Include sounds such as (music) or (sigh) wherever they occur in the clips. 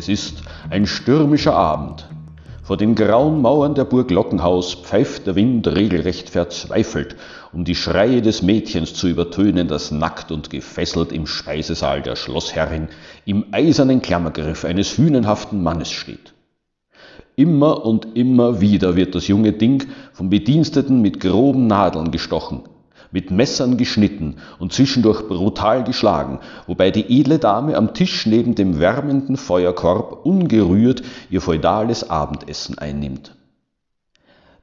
Es ist ein stürmischer Abend. Vor den grauen Mauern der Burg Lockenhaus pfeift der Wind regelrecht verzweifelt, um die Schreie des Mädchens zu übertönen, das nackt und gefesselt im Speisesaal der Schlossherrin im eisernen Klammergriff eines hünenhaften Mannes steht. Immer und immer wieder wird das junge Ding vom Bediensteten mit groben Nadeln gestochen, mit Messern geschnitten und zwischendurch brutal geschlagen, wobei die edle Dame am Tisch neben dem wärmenden Feuerkorb ungerührt ihr feudales Abendessen einnimmt.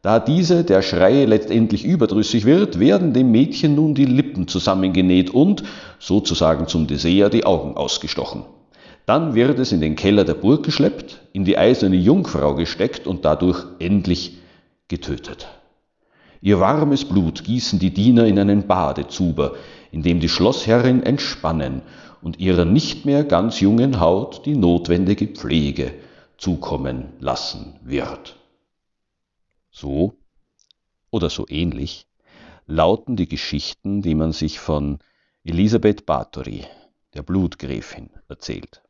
Da diese der Schreie letztendlich überdrüssig wird, werden dem Mädchen nun die Lippen zusammengenäht und, sozusagen zum Dessert, die Augen ausgestochen. Dann wird es in den Keller der Burg geschleppt, in die eiserne Jungfrau gesteckt und dadurch endlich getötet. Ihr warmes Blut gießen die Diener in einen Badezuber, in dem die Schlossherrin entspannen und ihrer nicht mehr ganz jungen Haut die notwendige Pflege zukommen lassen wird. So oder so ähnlich lauten die Geschichten, die man sich von Elisabeth Bathory, der Blutgräfin, erzählt.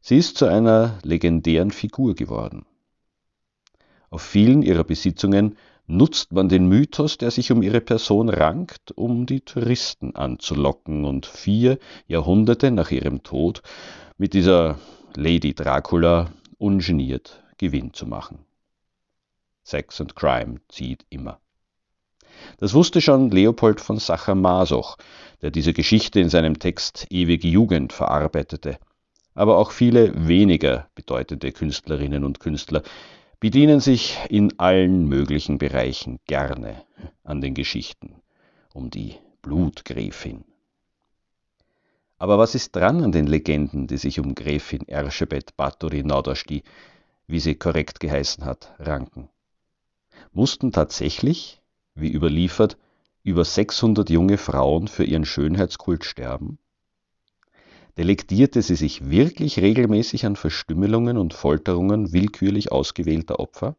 Sie ist zu einer legendären Figur geworden. Auf vielen ihrer Besitzungen nutzt man den Mythos, der sich um ihre Person rankt, um die Touristen anzulocken und vier Jahrhunderte nach ihrem Tod mit dieser Lady Dracula ungeniert Gewinn zu machen. Sex and Crime zieht immer. Das wusste schon Leopold von Sacher-Masoch, der diese Geschichte in seinem Text Ewige Jugend verarbeitete, aber auch viele weniger bedeutende Künstlerinnen und Künstler, bedienen sich in allen möglichen Bereichen gerne an den Geschichten um die Blutgräfin. Aber was ist dran an den Legenden, die sich um Gräfin Erschebet Bathory Naudashti, wie sie korrekt geheißen hat, ranken? Mussten tatsächlich, wie überliefert, über 600 junge Frauen für ihren Schönheitskult sterben? Delektierte sie sich wirklich regelmäßig an Verstümmelungen und Folterungen willkürlich ausgewählter Opfer?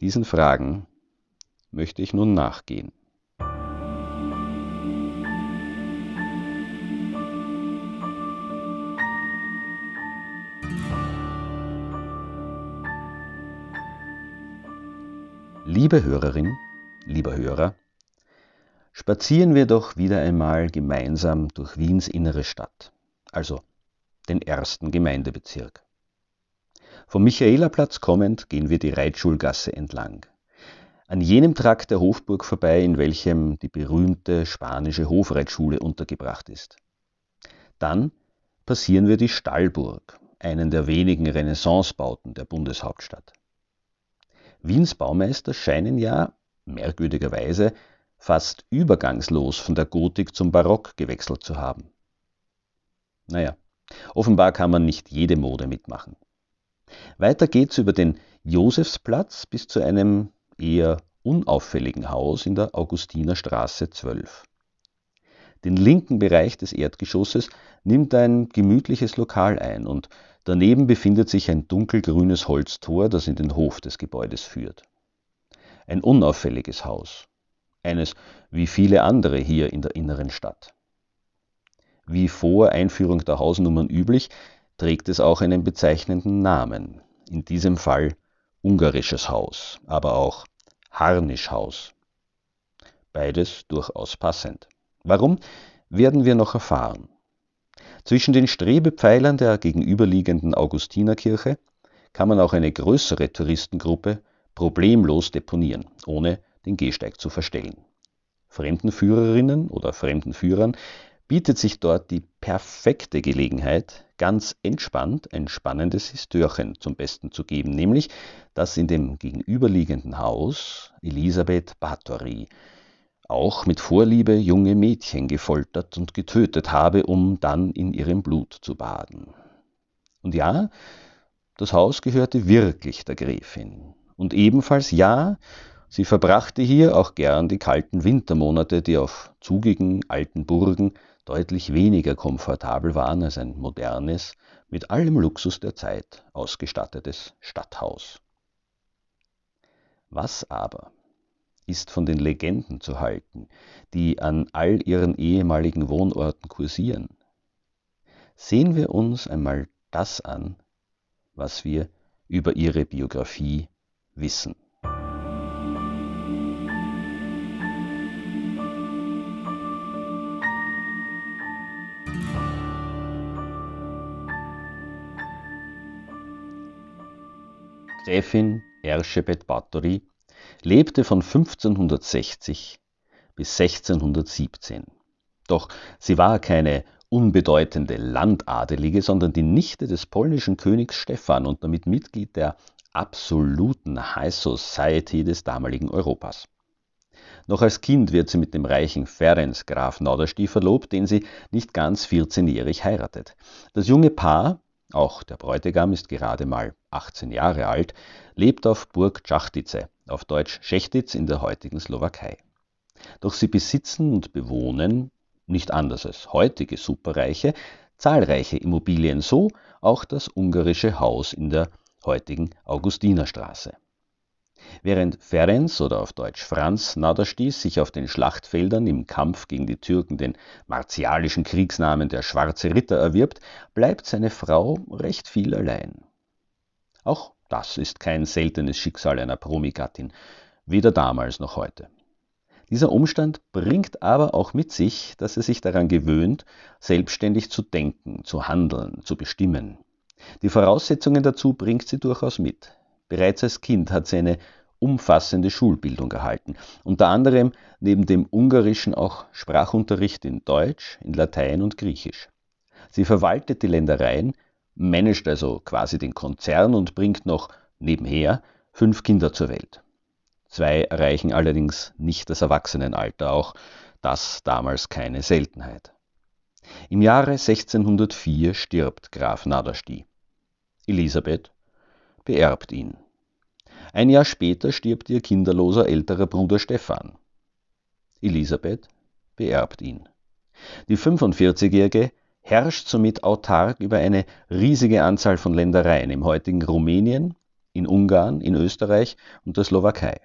Diesen Fragen möchte ich nun nachgehen. Liebe Hörerin, lieber Hörer, spazieren wir doch wieder einmal gemeinsam durch Wiens innere Stadt, also den ersten Gemeindebezirk. Vom Michaelerplatz kommend gehen wir die Reitschulgasse entlang. An jenem Trakt der Hofburg vorbei, in welchem die berühmte spanische Hofreitschule untergebracht ist. Dann passieren wir die Stallburg, einen der wenigen Renaissancebauten der Bundeshauptstadt. Wiens Baumeister scheinen ja, merkwürdigerweise, fast übergangslos von der Gotik zum Barock gewechselt zu haben. Naja, offenbar kann man nicht jede Mode mitmachen. Weiter geht's über den Josefsplatz bis zu einem eher unauffälligen Haus in der Augustinerstraße 12. Den linken Bereich des Erdgeschosses nimmt ein gemütliches Lokal ein und daneben befindet sich ein dunkelgrünes Holztor, das in den Hof des Gebäudes führt. Ein unauffälliges Haus, eines wie viele andere hier in der inneren Stadt. Wie vor Einführung der Hausnummern üblich, trägt es auch einen bezeichnenden Namen, in diesem Fall ungarisches Haus, aber auch Harnischhaus. Beides durchaus passend. Warum, werden wir noch erfahren. Zwischen den Strebepfeilern der gegenüberliegenden Augustinerkirche kann man auch eine größere Touristengruppe problemlos deponieren, ohne den Gehsteig zu verstellen. Fremdenführerinnen oder Fremdenführern bietet sich dort die perfekte Gelegenheit, ganz entspannt ein spannendes Histörchen zum Besten zu geben, nämlich, dass in dem gegenüberliegenden Haus Elisabeth Bathory auch mit Vorliebe junge Mädchen gefoltert und getötet habe, um dann in ihrem Blut zu baden. Und ja, das Haus gehörte wirklich der Gräfin. Und ebenfalls ja, sie verbrachte hier auch gern die kalten Wintermonate, die auf zugigen alten Burgen deutlich weniger komfortabel waren als ein modernes, mit allem Luxus der Zeit ausgestattetes Stadthaus. Was aber ist von den Legenden zu halten, die an all ihren ehemaligen Wohnorten kursieren? Sehen wir uns einmal das an, was wir über ihre Biografie wissen. Gräfin Erschebet Bathory lebte von 1560 bis 1617. Doch sie war keine unbedeutende Landadelige, sondern die Nichte des polnischen Königs Stephan und damit Mitglied der absoluten High Society des damaligen Europas. Noch als Kind wird sie mit dem reichen Ferenc Graf Norderstief verlobt, den sie nicht ganz 14-jährig heiratet. Das junge Paar auch der Bräutigam ist gerade mal 18 Jahre alt, lebt auf Burg Czachtice, auf Deutsch Schechtitz in der heutigen Slowakei. Doch sie besitzen und bewohnen, nicht anders als heutige Superreiche, zahlreiche Immobilien, so auch das ungarische Haus in der heutigen Augustinerstraße. Während Ferenc oder auf Deutsch Franz Naderstieß sich auf den Schlachtfeldern im Kampf gegen die Türken den martialischen Kriegsnamen der Schwarze Ritter erwirbt, bleibt seine Frau recht viel allein. Auch das ist kein seltenes Schicksal einer Promigattin, weder damals noch heute. Dieser Umstand bringt aber auch mit sich, dass er sich daran gewöhnt, selbstständig zu denken, zu handeln, zu bestimmen. Die Voraussetzungen dazu bringt sie durchaus mit. Bereits als Kind hat sie eine umfassende Schulbildung erhalten, unter anderem neben dem Ungarischen auch Sprachunterricht in Deutsch, in Latein und Griechisch. Sie verwaltet die Ländereien, managt also quasi den Konzern und bringt noch nebenher fünf Kinder zur Welt. Zwei erreichen allerdings nicht das Erwachsenenalter, auch das damals keine Seltenheit. Im Jahre 1604 stirbt Graf Nadersti. Elisabeth beerbt ihn. Ein Jahr später stirbt ihr kinderloser älterer Bruder Stephan. Elisabeth beerbt ihn. Die 45-Jährige herrscht somit autark über eine riesige Anzahl von Ländereien im heutigen Rumänien, in Ungarn, in Österreich und der Slowakei.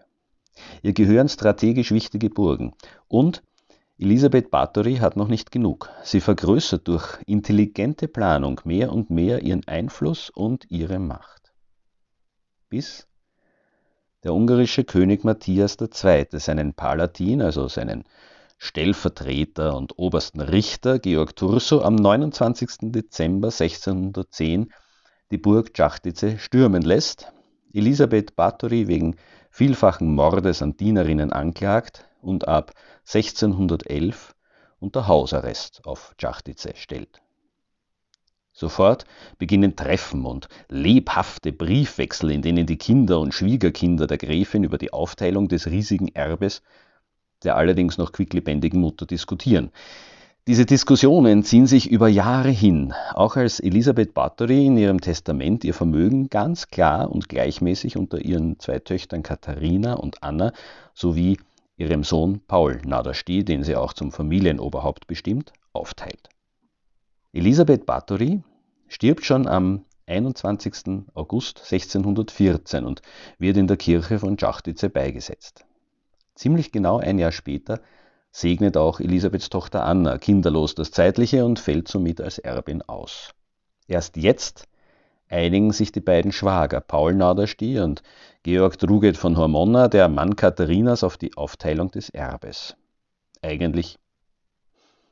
Ihr gehören strategisch wichtige Burgen und Elisabeth Bathory hat noch nicht genug. Sie vergrößert durch intelligente Planung mehr und mehr ihren Einfluss und ihre Macht. Bis der ungarische König Matthias II. seinen Palatin, also seinen Stellvertreter und obersten Richter Georg Turso am 29. Dezember 1610 die Burg Czachtice stürmen lässt, Elisabeth Bathory wegen vielfachen Mordes an Dienerinnen anklagt und ab 1611 unter Hausarrest auf Czachtice stellt. Sofort beginnen Treffen und lebhafte Briefwechsel, in denen die Kinder und Schwiegerkinder der Gräfin über die Aufteilung des riesigen Erbes der allerdings noch quicklebendigen Mutter diskutieren. Diese Diskussionen ziehen sich über Jahre hin, auch als Elisabeth Bathory in ihrem Testament ihr Vermögen ganz klar und gleichmäßig unter ihren zwei Töchtern Katharina und Anna sowie ihrem Sohn Paul Nadersti, den sie auch zum Familienoberhaupt bestimmt, aufteilt. Elisabeth Bathory stirbt schon am 21. August 1614 und wird in der Kirche von Schachtice beigesetzt. Ziemlich genau ein Jahr später segnet auch Elisabeths Tochter Anna kinderlos das Zeitliche und fällt somit als Erbin aus. Erst jetzt, einigen sich die beiden Schwager, Paul Naderstier und Georg Druget von Hormonna, der Mann Katharinas, auf die Aufteilung des Erbes. Eigentlich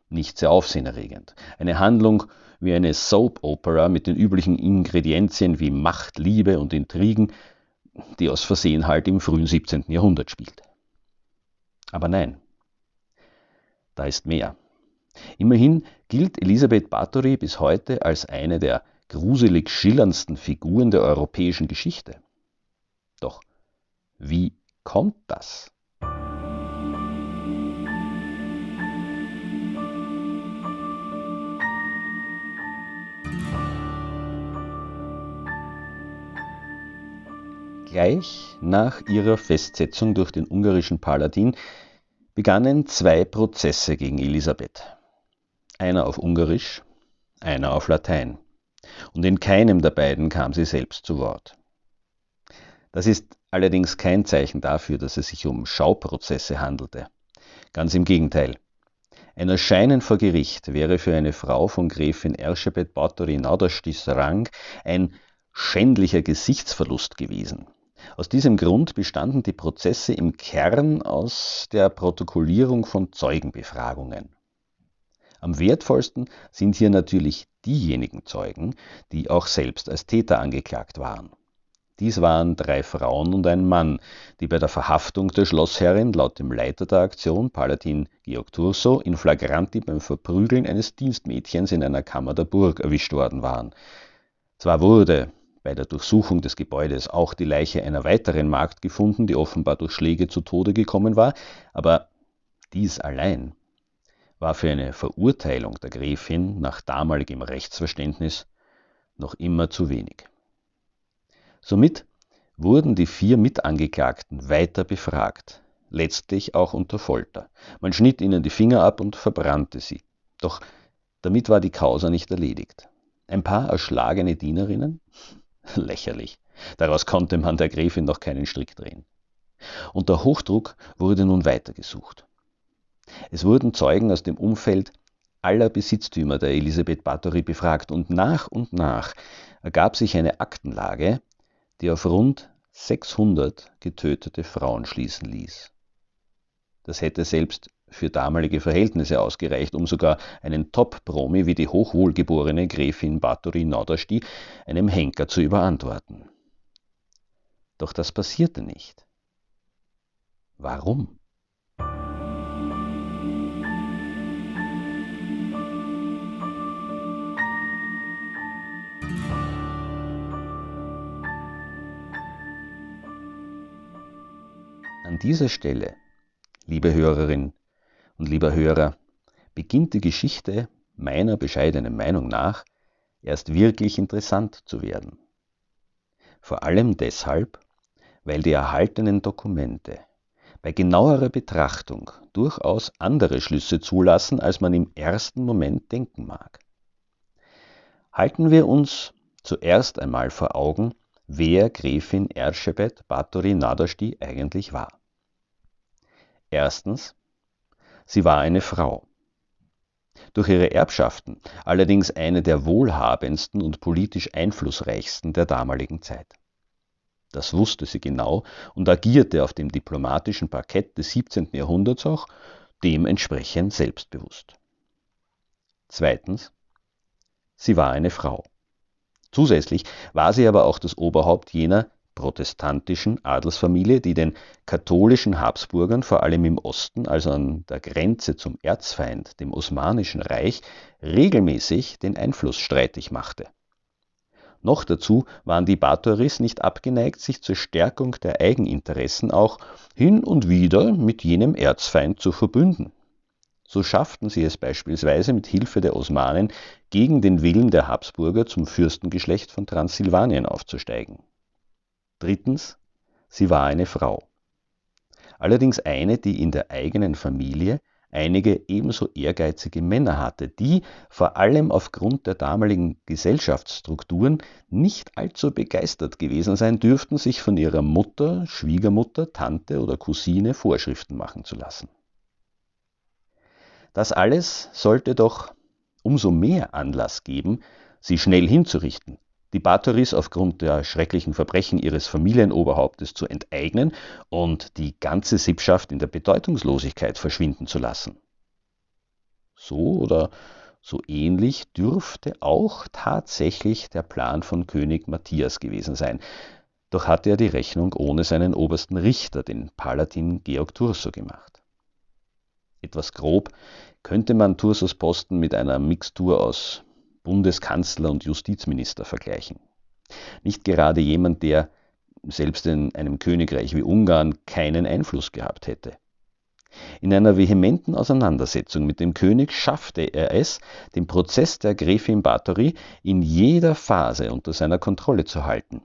nicht sehr aufsehenerregend. Eine Handlung wie eine Soap-Opera mit den üblichen Ingredienzien wie Macht, Liebe und Intrigen, die aus Versehen halt im frühen 17. Jahrhundert spielt. Aber nein, da ist mehr. Immerhin gilt Elisabeth Bathory bis heute als eine der gruselig schillerndsten Figuren der europäischen Geschichte. Doch wie kommt das? Gleich nach ihrer Festsetzung durch den ungarischen Paladin begannen zwei Prozesse gegen Elisabeth. Einer auf Ungarisch, einer auf Latein. Und in keinem der beiden kam sie selbst zu Wort. Das ist allerdings kein Zeichen dafür, dass es sich um Schauprozesse handelte. Ganz im Gegenteil. Ein Erscheinen vor Gericht wäre für eine Frau von Gräfin Erschebet Báthory Naderstis Rang ein schändlicher Gesichtsverlust gewesen. Aus diesem Grund bestanden die Prozesse im Kern aus der Protokollierung von Zeugenbefragungen. Am wertvollsten sind hier natürlich diejenigen Zeugen, die auch selbst als Täter angeklagt waren. Dies waren drei Frauen und ein Mann, die bei der Verhaftung der Schlossherrin laut dem Leiter der Aktion, Palatin Georg Turso, in flagranti beim Verprügeln eines Dienstmädchens in einer Kammer der Burg erwischt worden waren. Zwar wurde bei der Durchsuchung des Gebäudes auch die Leiche einer weiteren Magd gefunden, die offenbar durch Schläge zu Tode gekommen war, aber dies allein war für eine Verurteilung der Gräfin nach damaligem Rechtsverständnis noch immer zu wenig. Somit wurden die vier Mitangeklagten weiter befragt, letztlich auch unter Folter. Man schnitt ihnen die Finger ab und verbrannte sie. Doch damit war die Causa nicht erledigt. Ein paar erschlagene Dienerinnen, (laughs) Lächerlich. Daraus konnte man der Gräfin noch keinen Strick drehen. Unter Hochdruck wurde nun weitergesucht. Es wurden Zeugen aus dem Umfeld aller Besitztümer der Elisabeth Bathory befragt und nach und nach ergab sich eine Aktenlage, die auf rund 600 getötete Frauen schließen ließ. Das hätte selbst für damalige Verhältnisse ausgereicht, um sogar einen Top-Promi wie die hochwohlgeborene Gräfin Bathory Naudasti einem Henker zu überantworten. Doch das passierte nicht. Warum? An dieser Stelle, liebe Hörerin, und lieber Hörer, beginnt die Geschichte meiner bescheidenen Meinung nach erst wirklich interessant zu werden. Vor allem deshalb, weil die erhaltenen Dokumente bei genauerer Betrachtung durchaus andere Schlüsse zulassen, als man im ersten Moment denken mag. Halten wir uns zuerst einmal vor Augen, wer Gräfin Erschebet Bathory Nadersti eigentlich war. Erstens Sie war eine Frau. Durch ihre Erbschaften allerdings eine der wohlhabendsten und politisch einflussreichsten der damaligen Zeit. Das wusste sie genau und agierte auf dem diplomatischen Parkett des 17. Jahrhunderts auch dementsprechend selbstbewusst. Zweitens, sie war eine Frau. Zusätzlich war sie aber auch das Oberhaupt jener protestantischen Adelsfamilie, die den katholischen Habsburgern vor allem im Osten, also an der Grenze zum Erzfeind, dem Osmanischen Reich, regelmäßig den Einfluss streitig machte. Noch dazu waren die Bathoris nicht abgeneigt, sich zur Stärkung der Eigeninteressen auch hin und wieder mit jenem Erzfeind zu verbünden. So schafften sie es beispielsweise mit Hilfe der Osmanen gegen den Willen der Habsburger zum Fürstengeschlecht von Transsilvanien aufzusteigen. Drittens, sie war eine Frau. Allerdings eine, die in der eigenen Familie einige ebenso ehrgeizige Männer hatte, die vor allem aufgrund der damaligen Gesellschaftsstrukturen nicht allzu begeistert gewesen sein dürften, sich von ihrer Mutter, Schwiegermutter, Tante oder Cousine Vorschriften machen zu lassen. Das alles sollte doch umso mehr Anlass geben, sie schnell hinzurichten, die Bathoris aufgrund der schrecklichen Verbrechen ihres Familienoberhauptes zu enteignen und die ganze Sippschaft in der Bedeutungslosigkeit verschwinden zu lassen. So oder so ähnlich dürfte auch tatsächlich der Plan von König Matthias gewesen sein, doch hatte er die Rechnung ohne seinen obersten Richter, den Palatin Georg Thurso, gemacht. Etwas grob könnte man Thursos Posten mit einer Mixtur aus Bundeskanzler und Justizminister vergleichen. Nicht gerade jemand, der selbst in einem Königreich wie Ungarn keinen Einfluss gehabt hätte. In einer vehementen Auseinandersetzung mit dem König schaffte er es, den Prozess der Gräfin Bathory in jeder Phase unter seiner Kontrolle zu halten,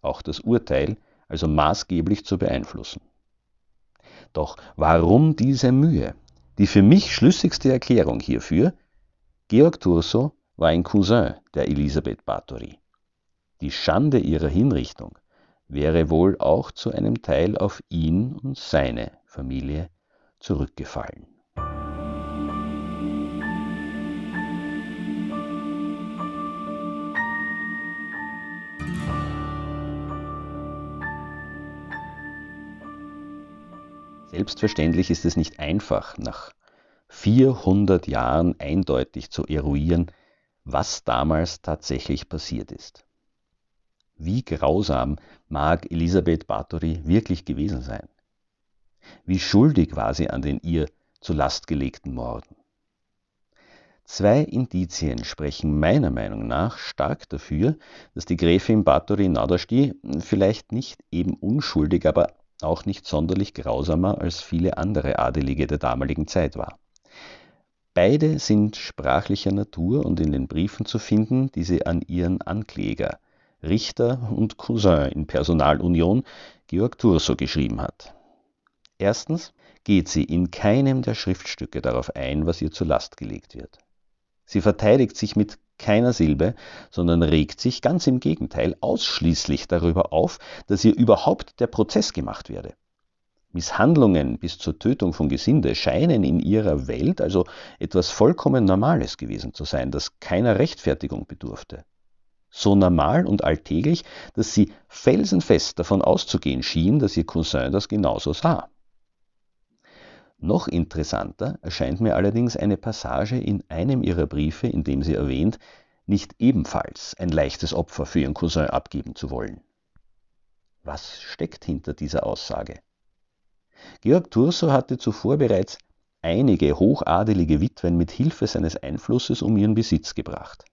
auch das Urteil also maßgeblich zu beeinflussen. Doch warum diese Mühe? Die für mich schlüssigste Erklärung hierfür, Georg Thurso war ein Cousin der Elisabeth Bathory. Die Schande ihrer Hinrichtung wäre wohl auch zu einem Teil auf ihn und seine Familie zurückgefallen. Selbstverständlich ist es nicht einfach, nach 400 Jahren eindeutig zu eruieren, was damals tatsächlich passiert ist. Wie grausam mag Elisabeth Bathory wirklich gewesen sein? Wie schuldig war sie an den ihr zur Last gelegten Morden? Zwei Indizien sprechen meiner Meinung nach stark dafür, dass die Gräfin Bathory Nadasti vielleicht nicht eben unschuldig, aber auch nicht sonderlich grausamer als viele andere Adelige der damaligen Zeit war. Beide sind sprachlicher Natur und in den Briefen zu finden, die sie an ihren Ankläger, Richter und Cousin in Personalunion, Georg Thurso, geschrieben hat. Erstens geht sie in keinem der Schriftstücke darauf ein, was ihr zur Last gelegt wird. Sie verteidigt sich mit keiner Silbe, sondern regt sich ganz im Gegenteil ausschließlich darüber auf, dass ihr überhaupt der Prozess gemacht werde. Misshandlungen bis zur Tötung von Gesinde scheinen in ihrer Welt also etwas vollkommen Normales gewesen zu sein, das keiner Rechtfertigung bedurfte. So normal und alltäglich, dass sie felsenfest davon auszugehen schien, dass ihr Cousin das genauso sah. Noch interessanter erscheint mir allerdings eine Passage in einem ihrer Briefe, in dem sie erwähnt, nicht ebenfalls ein leichtes Opfer für ihren Cousin abgeben zu wollen. Was steckt hinter dieser Aussage? Georg Thurso hatte zuvor bereits einige hochadelige Witwen mit Hilfe seines Einflusses um ihren Besitz gebracht.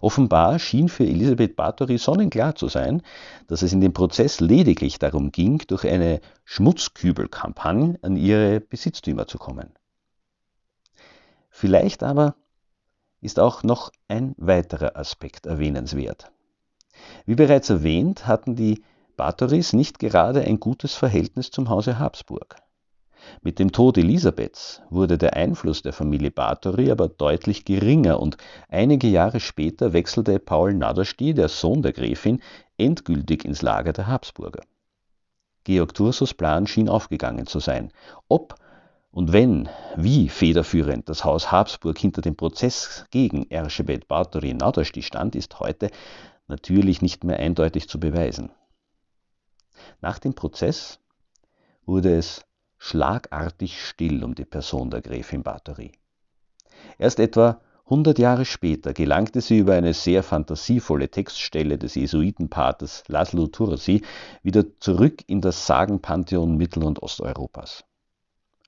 Offenbar schien für Elisabeth Bathory sonnenklar zu sein, dass es in dem Prozess lediglich darum ging, durch eine Schmutzkübelkampagne an ihre Besitztümer zu kommen. Vielleicht aber ist auch noch ein weiterer Aspekt erwähnenswert. Wie bereits erwähnt, hatten die Bathoris nicht gerade ein gutes Verhältnis zum Hause Habsburg. Mit dem Tod Elisabeths wurde der Einfluss der Familie Bathory aber deutlich geringer und einige Jahre später wechselte Paul Nadersti, der Sohn der Gräfin, endgültig ins Lager der Habsburger. Georg Thursos Plan schien aufgegangen zu sein. Ob und wenn, wie federführend das Haus Habsburg hinter dem Prozess gegen Erschebet Bathory Nadersti stand, ist heute natürlich nicht mehr eindeutig zu beweisen. Nach dem Prozess wurde es schlagartig still um die Person der Gräfin Bathory. Erst etwa 100 Jahre später gelangte sie über eine sehr fantasievolle Textstelle des Jesuitenpaters Laszlo Tursi wieder zurück in das Sagenpantheon Mittel- und Osteuropas.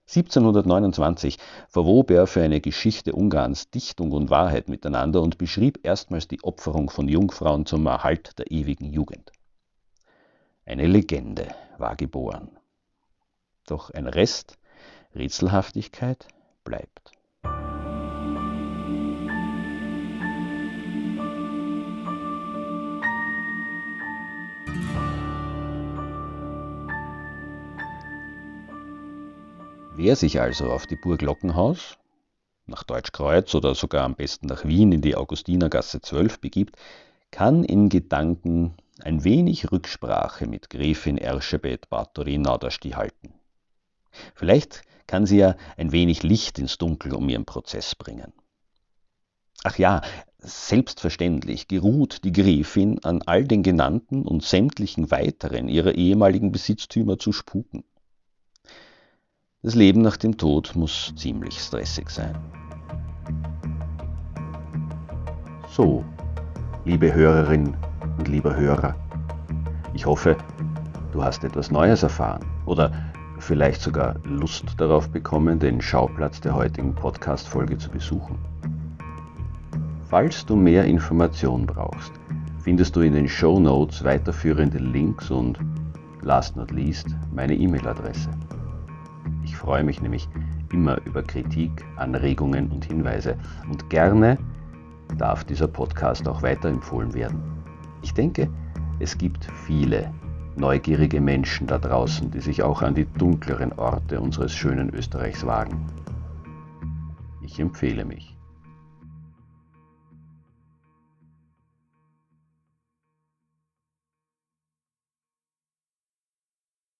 1729 verwob er für eine Geschichte Ungarns Dichtung und Wahrheit miteinander und beschrieb erstmals die Opferung von Jungfrauen zum Erhalt der ewigen Jugend. Eine Legende war geboren. Doch ein Rest Rätselhaftigkeit bleibt. Wer sich also auf die Burg Lockenhaus, nach Deutschkreuz oder sogar am besten nach Wien in die Augustinergasse 12 begibt, kann in Gedanken ein wenig Rücksprache mit Gräfin Erschebet Bathory Nadersti halten. Vielleicht kann sie ja ein wenig Licht ins Dunkel um ihren Prozess bringen. Ach ja, Selbstverständlich geruht die Gräfin an all den genannten und sämtlichen weiteren ihrer ehemaligen Besitztümer zu spuken. Das Leben nach dem Tod muss ziemlich stressig sein. So, liebe Hörerin und lieber Hörer, ich hoffe, du hast etwas Neues erfahren oder vielleicht sogar Lust darauf bekommen, den Schauplatz der heutigen Podcast-Folge zu besuchen. Falls du mehr Informationen brauchst, findest du in den Show Notes weiterführende Links und, last not least, meine E-Mail-Adresse. Ich freue mich nämlich immer über Kritik, Anregungen und Hinweise und gerne darf dieser Podcast auch weiterempfohlen werden. Ich denke, es gibt viele neugierige Menschen da draußen, die sich auch an die dunkleren Orte unseres schönen Österreichs wagen. Ich empfehle mich.